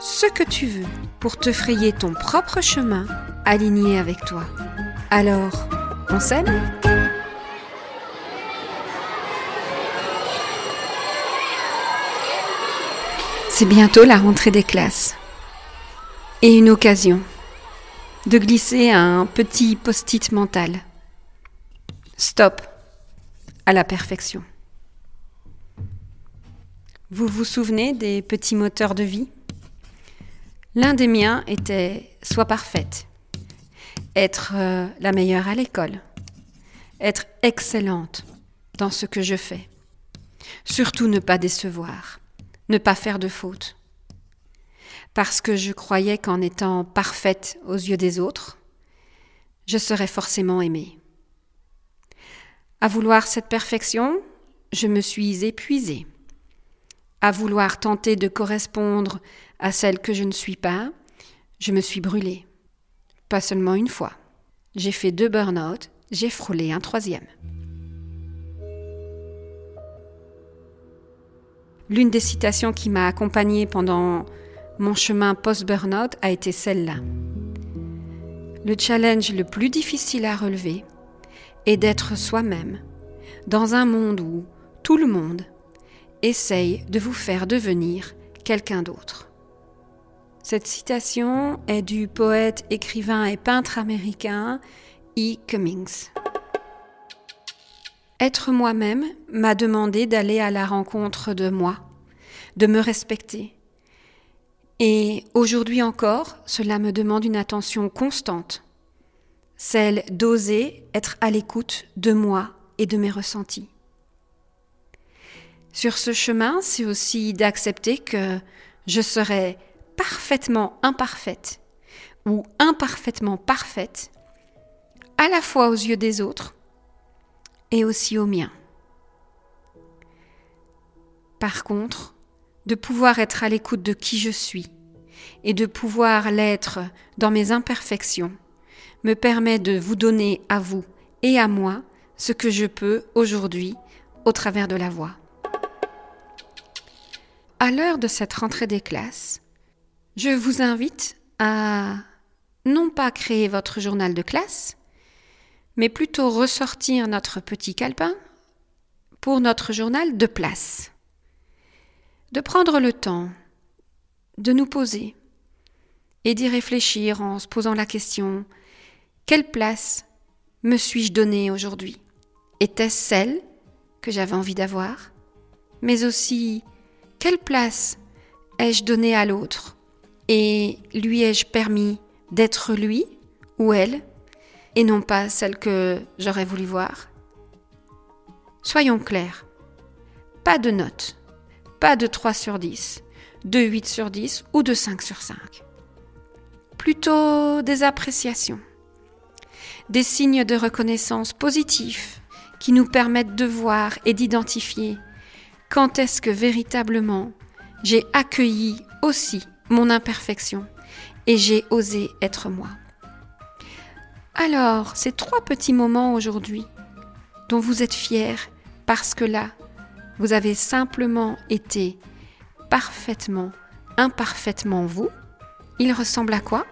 ce que tu veux pour te frayer ton propre chemin aligné avec toi. Alors, on s'aime C'est bientôt la rentrée des classes. Et une occasion de glisser un petit post-it mental. Stop à la perfection. Vous vous souvenez des petits moteurs de vie? L'un des miens était soit parfaite, être euh, la meilleure à l'école, être excellente dans ce que je fais, surtout ne pas décevoir, ne pas faire de fautes, parce que je croyais qu'en étant parfaite aux yeux des autres, je serais forcément aimée. À vouloir cette perfection, je me suis épuisée. À vouloir tenter de correspondre à celle que je ne suis pas, je me suis brûlée. Pas seulement une fois. J'ai fait deux burn-out, j'ai frôlé un troisième. L'une des citations qui m'a accompagnée pendant mon chemin post-burnout a été celle-là. Le challenge le plus difficile à relever est d'être soi-même dans un monde où tout le monde essaye de vous faire devenir quelqu'un d'autre. Cette citation est du poète, écrivain et peintre américain E. Cummings. Être moi-même m'a demandé d'aller à la rencontre de moi, de me respecter. Et aujourd'hui encore, cela me demande une attention constante, celle d'oser être à l'écoute de moi et de mes ressentis. Sur ce chemin, c'est aussi d'accepter que je serai parfaitement imparfaite ou imparfaitement parfaite, à la fois aux yeux des autres et aussi aux miens. Par contre, de pouvoir être à l'écoute de qui je suis et de pouvoir l'être dans mes imperfections me permet de vous donner à vous et à moi ce que je peux aujourd'hui au travers de la voix. À l'heure de cette rentrée des classes, je vous invite à non pas créer votre journal de classe, mais plutôt ressortir notre petit calepin pour notre journal de place. De prendre le temps de nous poser et d'y réfléchir en se posant la question quelle place me suis-je donnée aujourd'hui? Était-ce celle que j'avais envie d'avoir Mais aussi, quelle place ai-je donnée à l'autre Et lui ai-je permis d'être lui ou elle et non pas celle que j'aurais voulu voir? Soyons clairs. Pas de notes. Pas de 3 sur 10, de 8 sur 10 ou de 5 sur 5. Plutôt des appréciations des signes de reconnaissance positifs qui nous permettent de voir et d'identifier quand est-ce que véritablement j'ai accueilli aussi mon imperfection et j'ai osé être moi? Alors, ces trois petits moments aujourd'hui dont vous êtes fiers parce que là, vous avez simplement été parfaitement, imparfaitement vous, ils ressemblent à quoi?